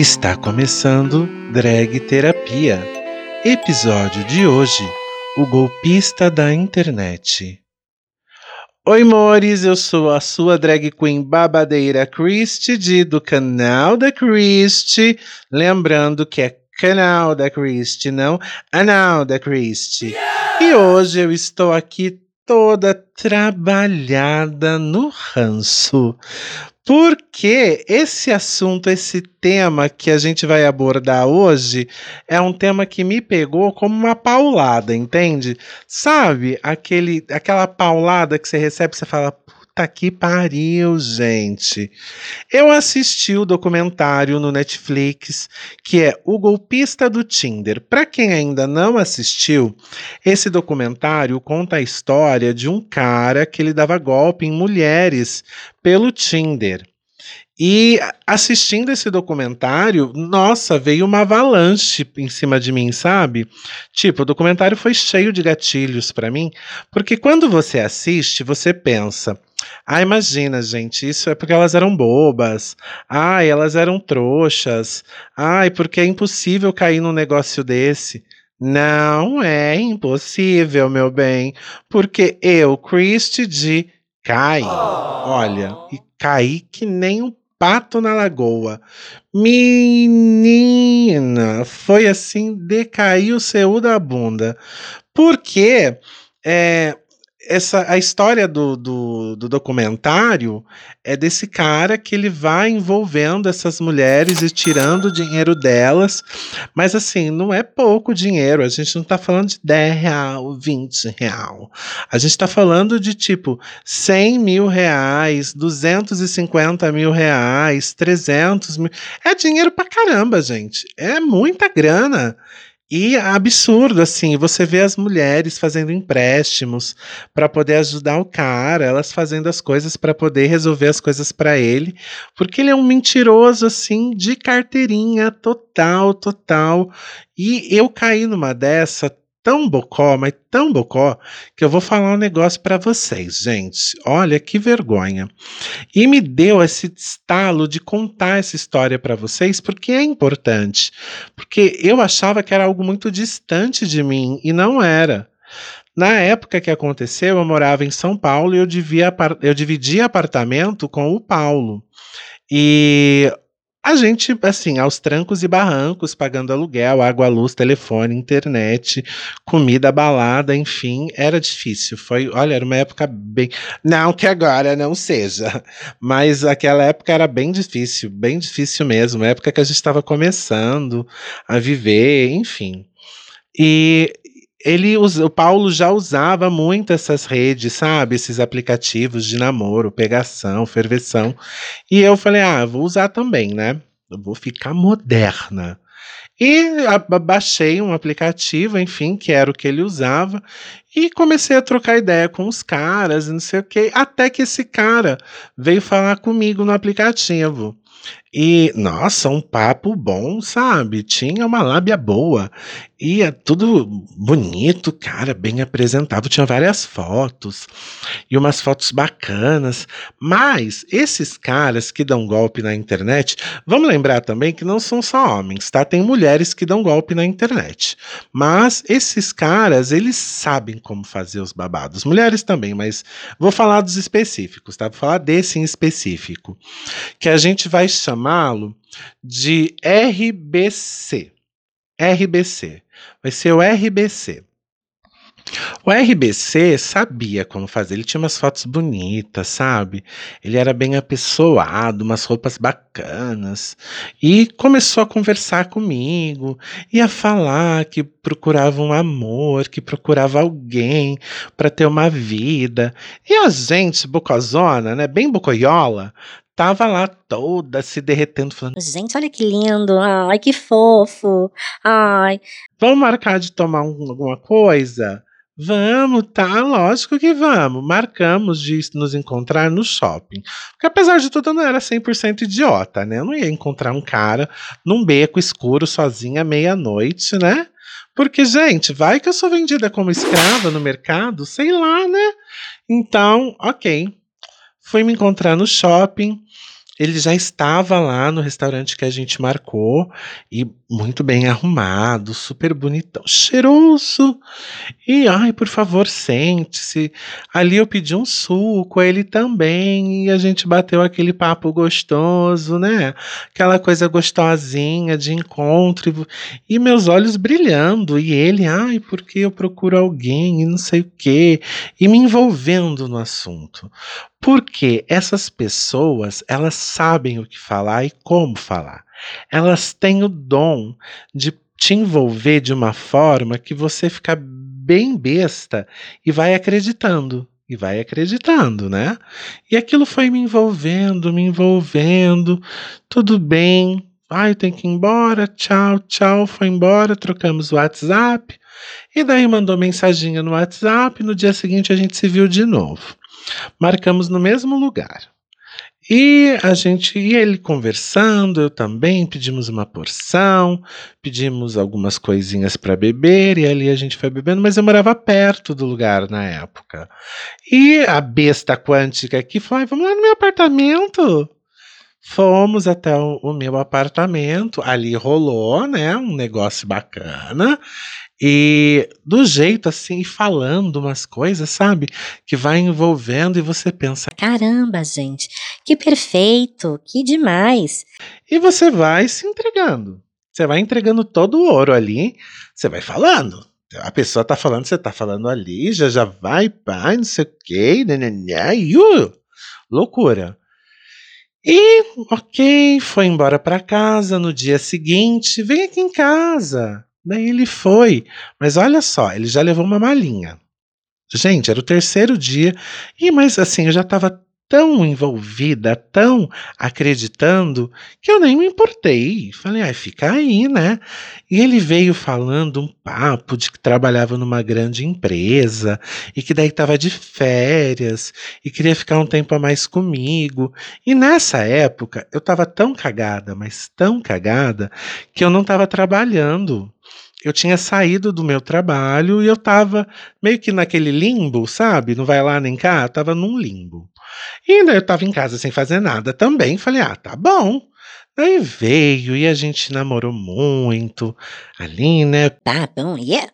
Está começando Drag Terapia. Episódio de hoje: O golpista da internet. Oi, mores, eu sou a sua drag queen babadeira Christy do canal da Christy. Lembrando que é canal da Christy, não anal da Christy. Yeah! E hoje eu estou aqui toda trabalhada no ranço. Porque esse assunto, esse tema que a gente vai abordar hoje, é um tema que me pegou como uma paulada, entende? Sabe, aquele, aquela paulada que você recebe, você fala, Puta que pariu, gente. Eu assisti o documentário no Netflix que é O Golpista do Tinder. Para quem ainda não assistiu, esse documentário conta a história de um cara que ele dava golpe em mulheres pelo Tinder. E assistindo esse documentário, nossa, veio uma avalanche em cima de mim, sabe? Tipo, o documentário foi cheio de gatilhos para mim, porque quando você assiste, você pensa: ah, imagina, gente, isso é porque elas eram bobas. Ah, elas eram trouxas. Ai, porque é impossível cair num negócio desse. Não é impossível, meu bem, porque eu, Christy de cai. Olha, e caí que nem um pato na lagoa. Menina, foi assim, decaiu o seu da bunda. Porque é, essa a história do, do, do, documentário é desse cara que ele vai envolvendo essas mulheres e tirando o dinheiro delas, mas assim, não é pouco dinheiro, a gente não tá falando de 10 real, 20 real, a gente tá falando de tipo 100 mil reais, 250 mil reais, 300 mil, é dinheiro pra caramba, gente, é muita grana, e absurdo, assim, você vê as mulheres fazendo empréstimos para poder ajudar o cara, elas fazendo as coisas para poder resolver as coisas para ele, porque ele é um mentiroso, assim, de carteirinha total, total. E eu caí numa dessa tão bocó, mas tão bocó, que eu vou falar um negócio para vocês, gente. Olha que vergonha. E me deu esse estalo de contar essa história para vocês, porque é importante. Porque eu achava que era algo muito distante de mim e não era. Na época que aconteceu, eu morava em São Paulo e eu, devia, eu dividia apartamento com o Paulo. E a gente, assim, aos trancos e barrancos, pagando aluguel, água, luz, telefone, internet, comida, balada, enfim, era difícil. Foi, olha, era uma época bem. Não que agora não seja, mas aquela época era bem difícil, bem difícil mesmo. Época que a gente estava começando a viver, enfim. E ele o Paulo já usava muito essas redes, sabe? Esses aplicativos de namoro, pegação, ferveção. E eu falei: "Ah, vou usar também, né? Eu vou ficar moderna". E baixei um aplicativo, enfim, que era o que ele usava, e comecei a trocar ideia com os caras, não sei o quê, até que esse cara veio falar comigo no aplicativo. E, nossa, um papo bom, sabe? Tinha uma lábia boa. E é tudo bonito, cara, bem apresentável. Tinha várias fotos e umas fotos bacanas. Mas esses caras que dão golpe na internet, vamos lembrar também que não são só homens, tá? Tem mulheres que dão golpe na internet. Mas esses caras, eles sabem como fazer os babados. Mulheres também, mas vou falar dos específicos, tá? Vou falar desse em específico. Que a gente vai chamar chamá-lo de RBC. RBC. Vai ser o RBC. O RBC sabia como fazer, ele tinha umas fotos bonitas, sabe? Ele era bem apessoado, umas roupas bacanas. E começou a conversar comigo, e a falar que procurava um amor, que procurava alguém para ter uma vida. E a gente, bocozona, né, bem bocoiola, tava lá toda se derretendo, falando: Gente, olha que lindo, ai, que fofo, ai. Vamos marcar de tomar um, alguma coisa? Vamos, tá, lógico que vamos. Marcamos de nos encontrar no shopping. Porque apesar de tudo, eu não era 100% idiota, né? Eu não ia encontrar um cara num beco escuro sozinha meia-noite, né? Porque, gente, vai que eu sou vendida como escrava no mercado, sei lá, né? Então, ok. Fui me encontrar no shopping. Ele já estava lá no restaurante que a gente marcou e muito bem arrumado, super bonitão, cheiroso. E ai, por favor, sente-se. Ali eu pedi um suco, ele também, e a gente bateu aquele papo gostoso, né? Aquela coisa gostosinha de encontro e, meus olhos brilhando e ele, ai, porque eu procuro alguém e não sei o quê, e me envolvendo no assunto. Porque essas pessoas, elas sabem o que falar e como falar. Elas têm o dom de te envolver de uma forma que você fica bem besta e vai acreditando. E vai acreditando, né? E aquilo foi me envolvendo, me envolvendo. Tudo bem. Ai, tem que ir embora. Tchau, tchau. Foi embora. Trocamos o WhatsApp. E daí mandou mensaginha no WhatsApp. No dia seguinte a gente se viu de novo. Marcamos no mesmo lugar. E a gente e ele conversando, eu também pedimos uma porção, pedimos algumas coisinhas para beber e ali a gente foi bebendo, mas eu morava perto do lugar na época. E a besta quântica aqui falou: "Vamos lá no meu apartamento". Fomos até o, o meu apartamento, ali rolou, né, um negócio bacana. E do jeito assim, falando umas coisas, sabe? Que vai envolvendo e você pensa: caramba, gente, que perfeito, que demais. E você vai se entregando. Você vai entregando todo o ouro ali, você vai falando. A pessoa tá falando, você tá falando ali, já já vai, pai, não sei o quê, nananã, uh, loucura. E, ok, foi embora para casa. No dia seguinte, vem aqui em casa. Daí ele foi. Mas olha só, ele já levou uma malinha. Gente, era o terceiro dia. E, mas assim, eu já estava tão envolvida, tão acreditando, que eu nem me importei. Falei, ai, fica aí, né? E ele veio falando um papo de que trabalhava numa grande empresa e que daí estava de férias e queria ficar um tempo a mais comigo. E nessa época eu estava tão cagada, mas tão cagada, que eu não estava trabalhando eu tinha saído do meu trabalho e eu estava meio que naquele limbo, sabe? Não vai lá nem cá, eu tava num limbo. E ainda eu estava em casa sem fazer nada também, falei: "Ah, tá bom". Aí veio e a gente namorou muito ali, né? Tá bom, yeah.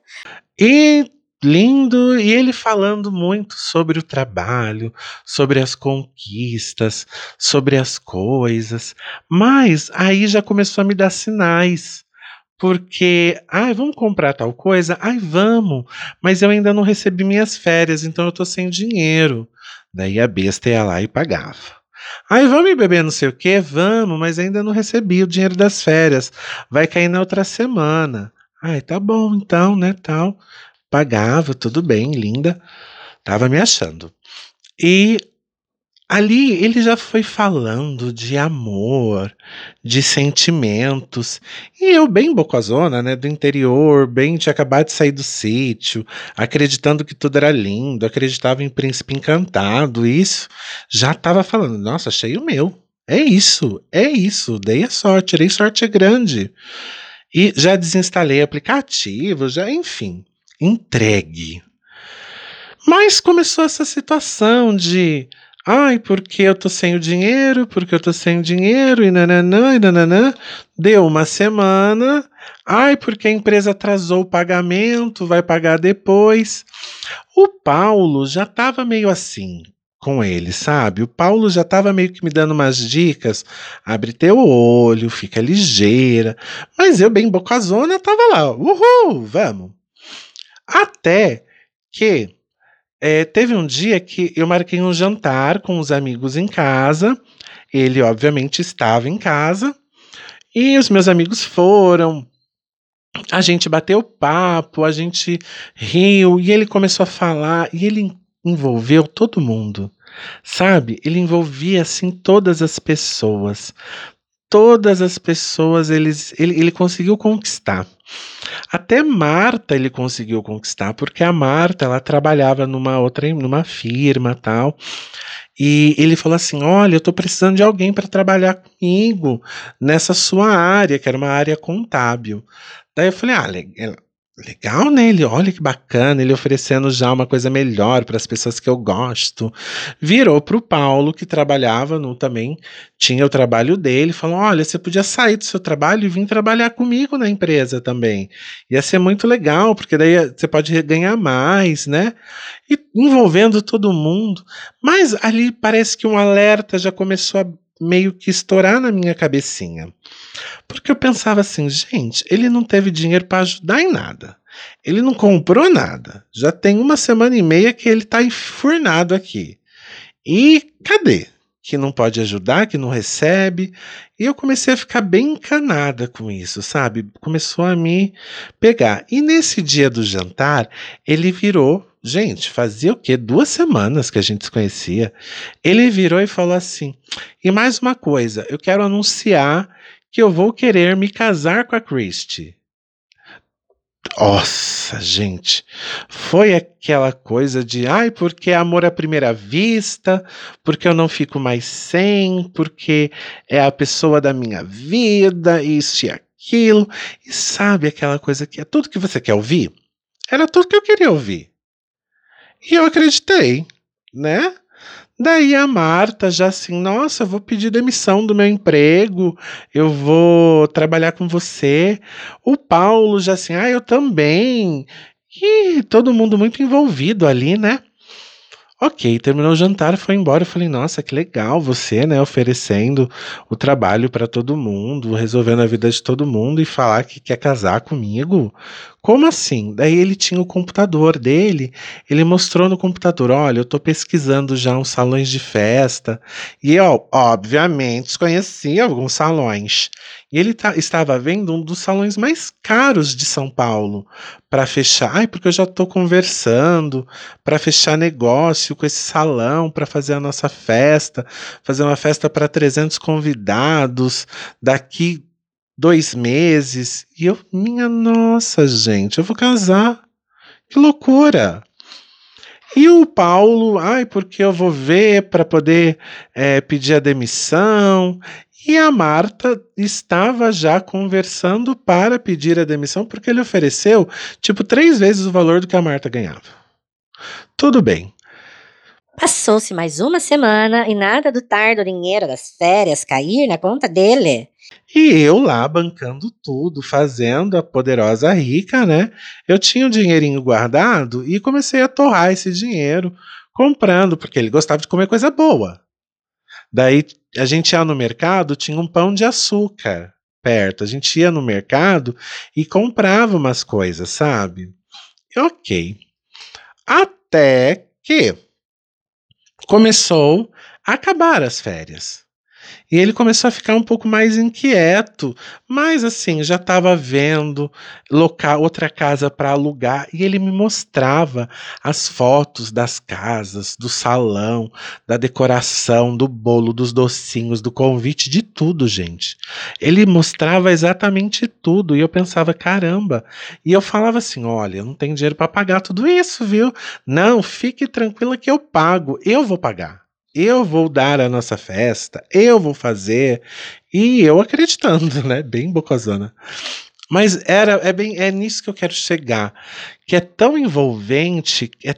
E lindo, e ele falando muito sobre o trabalho, sobre as conquistas, sobre as coisas. Mas aí já começou a me dar sinais. Porque, ai, vamos comprar tal coisa? Ai, vamos, mas eu ainda não recebi minhas férias, então eu tô sem dinheiro. Daí a besta ia lá e pagava. Ai, vamos beber não sei o que? Vamos, mas ainda não recebi o dinheiro das férias. Vai cair na outra semana. Ai, tá bom então, né, tal. Pagava, tudo bem, linda. Tava me achando. E Ali ele já foi falando de amor, de sentimentos, e eu bem bocazona, né, do interior, bem tinha acabado de sair do sítio, acreditando que tudo era lindo, acreditava em príncipe encantado, isso, já estava falando, nossa, achei o meu, é isso, é isso, dei a sorte, tirei sorte grande. E já desinstalei aplicativo, já, enfim, entregue. Mas começou essa situação de Ai, porque eu tô sem o dinheiro, porque eu tô sem o dinheiro, e nananã, e nananã. Deu uma semana. Ai, porque a empresa atrasou o pagamento, vai pagar depois. O Paulo já tava meio assim com ele, sabe? O Paulo já tava meio que me dando umas dicas. Abre teu olho, fica ligeira. Mas eu, bem bocazona, tava lá. Uhul, vamos. Até que é, teve um dia que eu marquei um jantar com os amigos em casa. Ele, obviamente, estava em casa. E os meus amigos foram. A gente bateu papo, a gente riu. E ele começou a falar. E ele envolveu todo mundo. sabe? Ele envolvia assim todas as pessoas. Todas as pessoas eles, ele, ele conseguiu conquistar. Até Marta ele conseguiu conquistar, porque a Marta ela trabalhava numa outra numa firma tal. E ele falou assim: Olha, eu estou precisando de alguém para trabalhar comigo nessa sua área, que era uma área contábil. Daí eu falei: Ah, Legal, né? Ele, olha que bacana, ele oferecendo já uma coisa melhor para as pessoas que eu gosto. Virou para o Paulo, que trabalhava no também, tinha o trabalho dele, falou: Olha, você podia sair do seu trabalho e vir trabalhar comigo na empresa também. Ia ser muito legal, porque daí você pode ganhar mais, né? E envolvendo todo mundo. Mas ali parece que um alerta já começou a meio que estourar na minha cabecinha. Porque eu pensava assim, gente, ele não teve dinheiro para ajudar em nada. Ele não comprou nada. Já tem uma semana e meia que ele está enfurnado aqui. E cadê? Que não pode ajudar, que não recebe. E eu comecei a ficar bem encanada com isso, sabe? Começou a me pegar. E nesse dia do jantar, ele virou Gente, fazia o quê? Duas semanas que a gente se conhecia. Ele virou e falou assim: e mais uma coisa, eu quero anunciar que eu vou querer me casar com a Christie. Nossa, gente, foi aquela coisa de ai, porque é amor à primeira vista, porque eu não fico mais sem, porque é a pessoa da minha vida, isso e aquilo. E sabe aquela coisa que é tudo que você quer ouvir? Era tudo que eu queria ouvir. E eu acreditei, né? Daí a Marta já assim, nossa, vou pedir demissão do meu emprego, eu vou trabalhar com você. O Paulo já assim, ah, eu também. E todo mundo muito envolvido ali, né? Ok, terminou o jantar, foi embora. Eu falei, nossa, que legal você, né, oferecendo o trabalho para todo mundo, resolvendo a vida de todo mundo e falar que quer casar comigo. Como assim? Daí ele tinha o computador dele, ele mostrou no computador: olha, eu estou pesquisando já uns salões de festa. E eu, obviamente, conhecia alguns salões. E ele tá, estava vendo um dos salões mais caros de São Paulo para fechar. Ai, porque eu já estou conversando para fechar negócio com esse salão para fazer a nossa festa, fazer uma festa para 300 convidados daqui dois meses. E eu, minha nossa, gente, eu vou casar. Que loucura! E o Paulo, ai, porque eu vou ver para poder é, pedir a demissão. E a Marta estava já conversando para pedir a demissão, porque ele ofereceu, tipo, três vezes o valor do que a Marta ganhava. Tudo bem. Passou-se mais uma semana e nada do tardo dinheiro das férias cair na conta dele. E eu lá bancando tudo, fazendo a poderosa rica, né? Eu tinha um dinheirinho guardado e comecei a torrar esse dinheiro comprando, porque ele gostava de comer coisa boa. Daí a gente ia no mercado, tinha um pão de açúcar perto. A gente ia no mercado e comprava umas coisas, sabe? ok. Até que começou a acabar as férias. E ele começou a ficar um pouco mais inquieto, mas assim, já estava vendo local, outra casa para alugar e ele me mostrava as fotos das casas, do salão, da decoração, do bolo, dos docinhos, do convite, de tudo, gente. Ele mostrava exatamente tudo e eu pensava, caramba. E eu falava assim: olha, eu não tenho dinheiro para pagar tudo isso, viu? Não, fique tranquila que eu pago, eu vou pagar eu vou dar a nossa festa, eu vou fazer. E eu acreditando, né? Bem bocozona. Mas era, é, bem, é nisso que eu quero chegar. Que é tão envolvente, é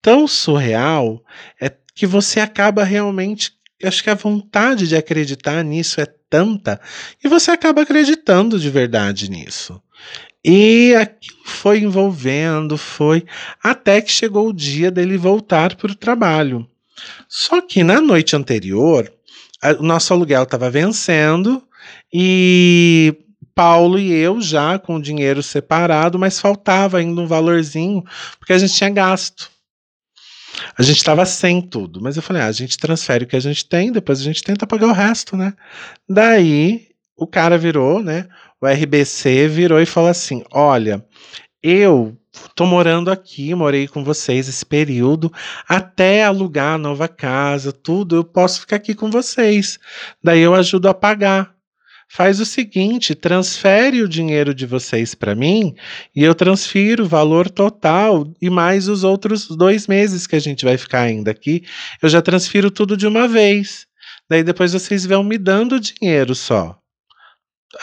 tão surreal, é que você acaba realmente. Acho que a vontade de acreditar nisso é tanta, e você acaba acreditando de verdade nisso. E foi envolvendo, foi até que chegou o dia dele voltar para o trabalho. Só que na noite anterior, o nosso aluguel estava vencendo e Paulo e eu já com o dinheiro separado, mas faltava ainda um valorzinho, porque a gente tinha gasto. A gente estava sem tudo, mas eu falei: ah, a gente transfere o que a gente tem, depois a gente tenta pagar o resto, né? Daí o cara virou, né? O RBC virou e falou assim: olha, eu tô morando aqui, morei com vocês esse período, até alugar a nova casa, tudo, eu posso ficar aqui com vocês. Daí eu ajudo a pagar. Faz o seguinte, transfere o dinheiro de vocês para mim e eu transfiro o valor total e mais os outros dois meses que a gente vai ficar ainda aqui. Eu já transfiro tudo de uma vez. Daí depois vocês vão me dando o dinheiro só.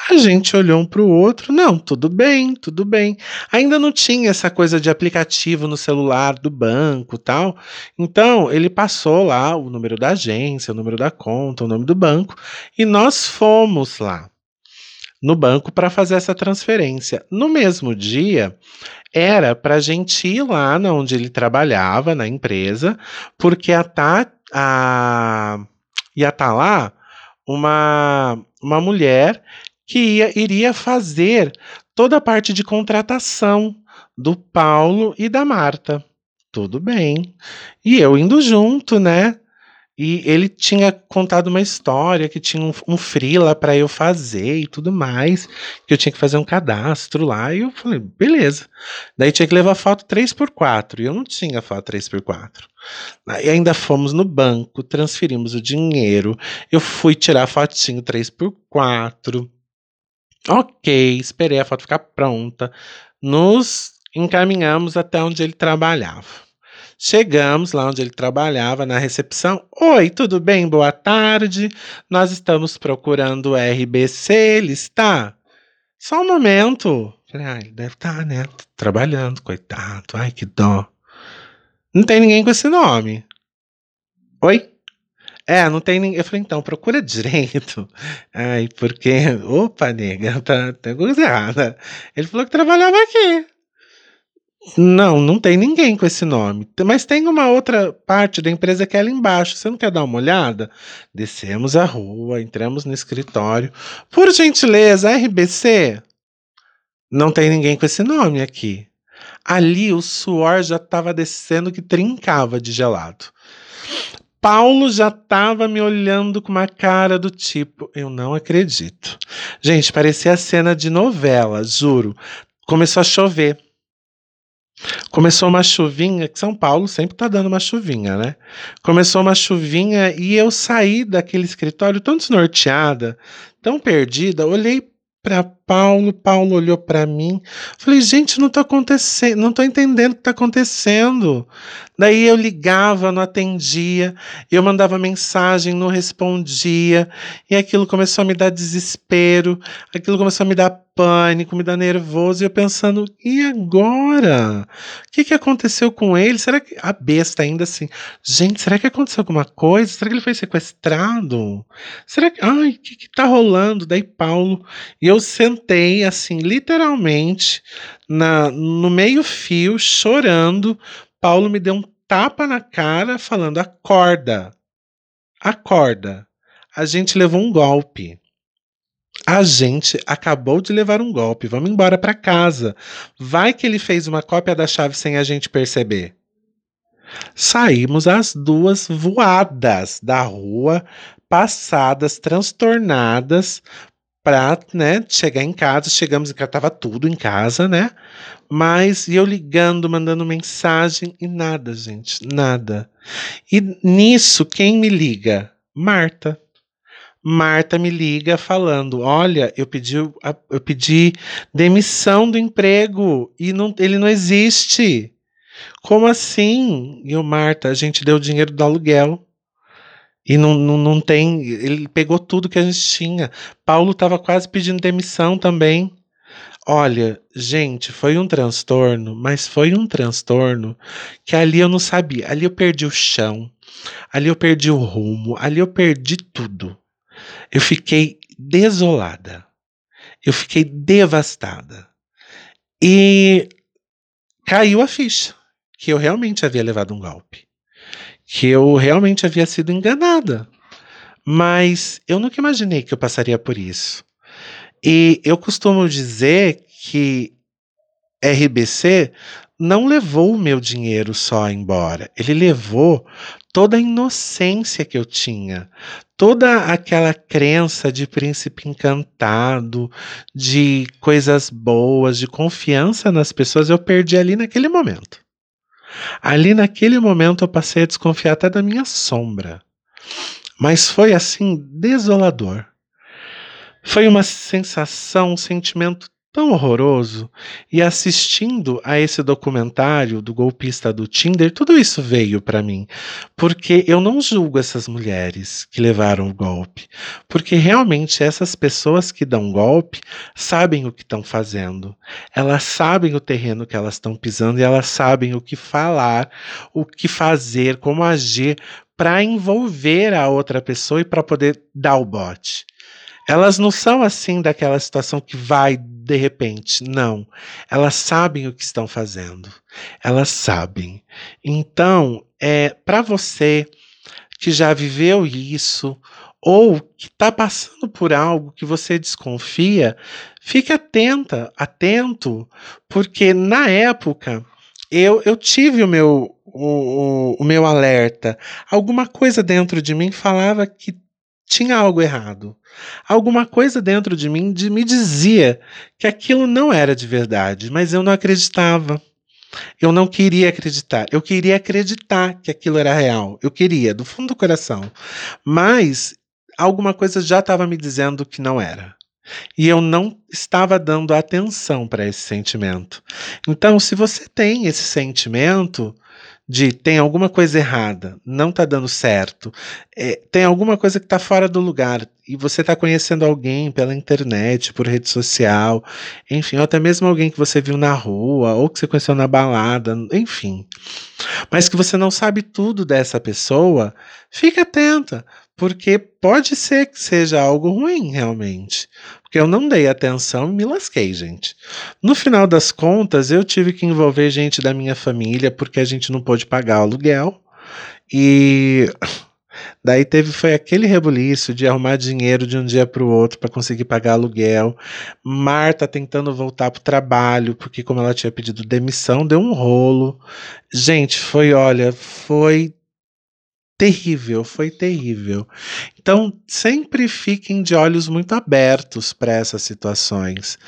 A gente olhou um para o outro, não, tudo bem, tudo bem. Ainda não tinha essa coisa de aplicativo no celular do banco tal. Então, ele passou lá o número da agência, o número da conta, o nome do banco, e nós fomos lá no banco para fazer essa transferência. No mesmo dia, era para a gente ir lá onde ele trabalhava, na empresa, porque a, tá, a, ia estar tá lá uma, uma mulher que ia, iria fazer toda a parte de contratação do Paulo e da Marta. Tudo bem. E eu indo junto, né? E ele tinha contado uma história que tinha um, um freela para eu fazer e tudo mais, que eu tinha que fazer um cadastro lá. E eu falei, beleza. Daí tinha que levar foto 3x4. E eu não tinha foto 3x4. Aí ainda fomos no banco, transferimos o dinheiro. Eu fui tirar fotinho 3x4. Ok, esperei a foto ficar pronta. Nos encaminhamos até onde ele trabalhava. Chegamos lá onde ele trabalhava, na recepção. Oi, tudo bem? Boa tarde. Nós estamos procurando o RBC, ele está? Só um momento. Falei, ah, ele deve estar, tá, né? Trabalhando, coitado. Ai, que dó. Não tem ninguém com esse nome. Oi? É, não tem ninguém. Eu falei, então, procura direito. Ai, porque. Opa, nega, tá, tem coisa errada. Ele falou que trabalhava aqui. Não, não tem ninguém com esse nome. Mas tem uma outra parte da empresa que é ali embaixo. Você não quer dar uma olhada? Descemos a rua, entramos no escritório. Por gentileza, RBC? Não tem ninguém com esse nome aqui. Ali o suor já estava descendo que trincava de gelado. Paulo já estava me olhando com uma cara do tipo, eu não acredito. Gente, parecia cena de novela, juro. Começou a chover. Começou uma chuvinha, que São Paulo sempre tá dando uma chuvinha, né? Começou uma chuvinha e eu saí daquele escritório tão desnorteada, tão perdida, olhei para Paulo, Paulo olhou para mim. Falei, gente, não tô acontecendo, não tô entendendo o que tá acontecendo. Daí eu ligava, não atendia, eu mandava mensagem, não respondia, e aquilo começou a me dar desespero, aquilo começou a me dar pânico, me dar nervoso, e eu pensando, e agora? O que, que aconteceu com ele? Será que a besta ainda assim? Gente, será que aconteceu alguma coisa? Será que ele foi sequestrado? Será que. Ai, o que, que tá rolando? Daí Paulo, e eu sentei assim, literalmente, na, no meio-fio, chorando Paulo me deu um tapa na cara, falando: acorda, acorda. A gente levou um golpe. A gente acabou de levar um golpe. Vamos embora para casa. Vai que ele fez uma cópia da chave sem a gente perceber. Saímos as duas voadas da rua, passadas, transtornadas, para né, chegar em casa. Chegamos casa, tava tudo em casa, né? Mas e eu ligando, mandando mensagem e nada, gente, nada. E nisso, quem me liga? Marta. Marta me liga falando: Olha, eu pedi, eu pedi demissão do emprego e não, ele não existe. Como assim? E o Marta, a gente deu o dinheiro do aluguel. E não, não, não tem. Ele pegou tudo que a gente tinha. Paulo estava quase pedindo demissão também. Olha, gente, foi um transtorno, mas foi um transtorno que ali eu não sabia. Ali eu perdi o chão, ali eu perdi o rumo, ali eu perdi tudo. Eu fiquei desolada. Eu fiquei devastada. E caiu a ficha que eu realmente havia levado um golpe que eu realmente havia sido enganada. Mas eu nunca imaginei que eu passaria por isso. E eu costumo dizer que RBC não levou o meu dinheiro só embora, ele levou toda a inocência que eu tinha, toda aquela crença de príncipe encantado, de coisas boas, de confiança nas pessoas, eu perdi ali naquele momento. Ali naquele momento eu passei a desconfiar até da minha sombra. Mas foi assim desolador. Foi uma sensação, um sentimento tão horroroso. E assistindo a esse documentário do golpista do Tinder, tudo isso veio para mim. Porque eu não julgo essas mulheres que levaram o golpe. Porque realmente essas pessoas que dão golpe sabem o que estão fazendo. Elas sabem o terreno que elas estão pisando e elas sabem o que falar, o que fazer, como agir para envolver a outra pessoa e para poder dar o bote. Elas não são assim daquela situação que vai de repente, não. Elas sabem o que estão fazendo. Elas sabem. Então, é para você que já viveu isso ou que está passando por algo que você desconfia, fique atenta, atento, porque na época eu, eu tive o meu, o, o, o meu alerta. Alguma coisa dentro de mim falava que tinha algo errado. Alguma coisa dentro de mim de, me dizia que aquilo não era de verdade, mas eu não acreditava. Eu não queria acreditar. Eu queria acreditar que aquilo era real. Eu queria, do fundo do coração. Mas alguma coisa já estava me dizendo que não era. E eu não estava dando atenção para esse sentimento. Então, se você tem esse sentimento, de tem alguma coisa errada, não está dando certo, é, tem alguma coisa que está fora do lugar e você está conhecendo alguém pela internet, por rede social, enfim, ou até mesmo alguém que você viu na rua ou que você conheceu na balada, enfim, mas que você não sabe tudo dessa pessoa, fique atenta, porque pode ser que seja algo ruim realmente. Porque eu não dei atenção e me lasquei, gente. No final das contas, eu tive que envolver gente da minha família porque a gente não pôde pagar o aluguel. E daí teve foi aquele rebuliço de arrumar dinheiro de um dia para o outro para conseguir pagar aluguel. Marta tentando voltar pro trabalho porque como ela tinha pedido demissão, deu um rolo. Gente, foi, olha, foi terrível, foi terrível. Então, sempre fiquem de olhos muito abertos para essas situações,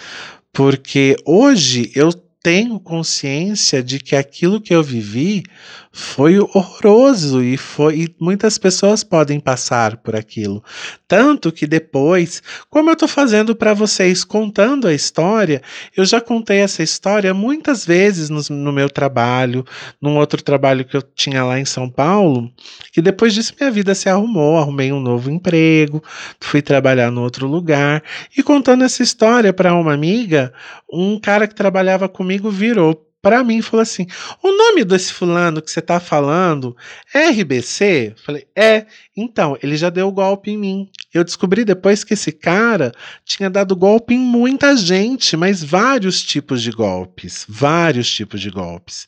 porque hoje eu tenho consciência de que aquilo que eu vivi foi horroroso e foi e muitas pessoas podem passar por aquilo. Tanto que depois, como eu estou fazendo para vocês contando a história, eu já contei essa história muitas vezes no, no, meu trabalho, num outro trabalho que eu tinha lá em São Paulo, que depois disso minha vida se arrumou, arrumei um novo emprego, fui trabalhar no outro lugar e contando essa história para uma amiga, um cara que trabalhava comigo virou para mim falou assim: o nome desse fulano que você tá falando é RBC? Falei, é. Então, ele já deu golpe em mim. Eu descobri depois que esse cara tinha dado golpe em muita gente, mas vários tipos de golpes. Vários tipos de golpes.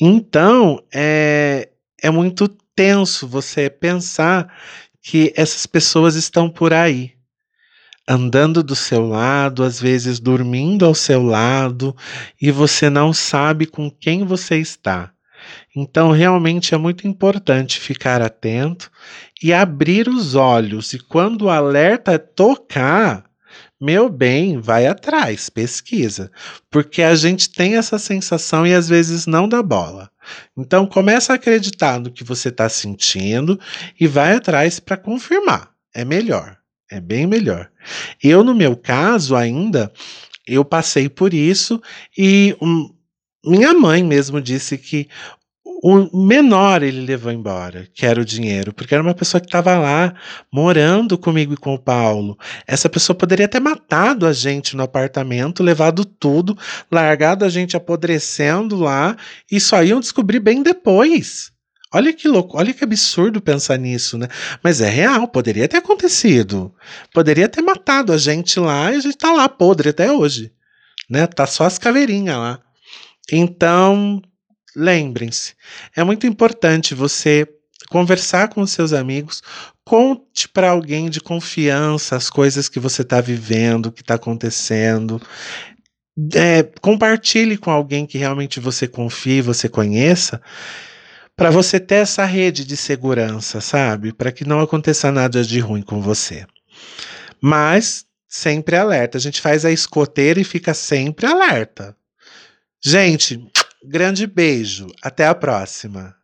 Então, é, é muito tenso você pensar que essas pessoas estão por aí andando do seu lado, às vezes dormindo ao seu lado, e você não sabe com quem você está. Então, realmente é muito importante ficar atento e abrir os olhos. E quando o alerta tocar, meu bem, vai atrás, pesquisa, porque a gente tem essa sensação e às vezes não dá bola. Então, começa a acreditar no que você está sentindo e vai atrás para confirmar. É melhor. É bem melhor. Eu, no meu caso, ainda, eu passei por isso e um, minha mãe mesmo disse que o menor ele levou embora, que era o dinheiro, porque era uma pessoa que estava lá morando comigo e com o Paulo. Essa pessoa poderia ter matado a gente no apartamento, levado tudo, largado a gente apodrecendo lá e só iam descobrir bem depois. Olha que louco, olha que absurdo pensar nisso, né? Mas é real, poderia ter acontecido. Poderia ter matado a gente lá e a gente tá lá podre até hoje, né? Tá só as caveirinhas lá. Então, lembrem-se, é muito importante você conversar com os seus amigos, conte para alguém de confiança as coisas que você está vivendo, que está acontecendo. é, compartilhe com alguém que realmente você confie, você conheça, para você ter essa rede de segurança, sabe? Para que não aconteça nada de ruim com você. Mas sempre alerta. A gente faz a escoteira e fica sempre alerta. Gente, grande beijo. Até a próxima.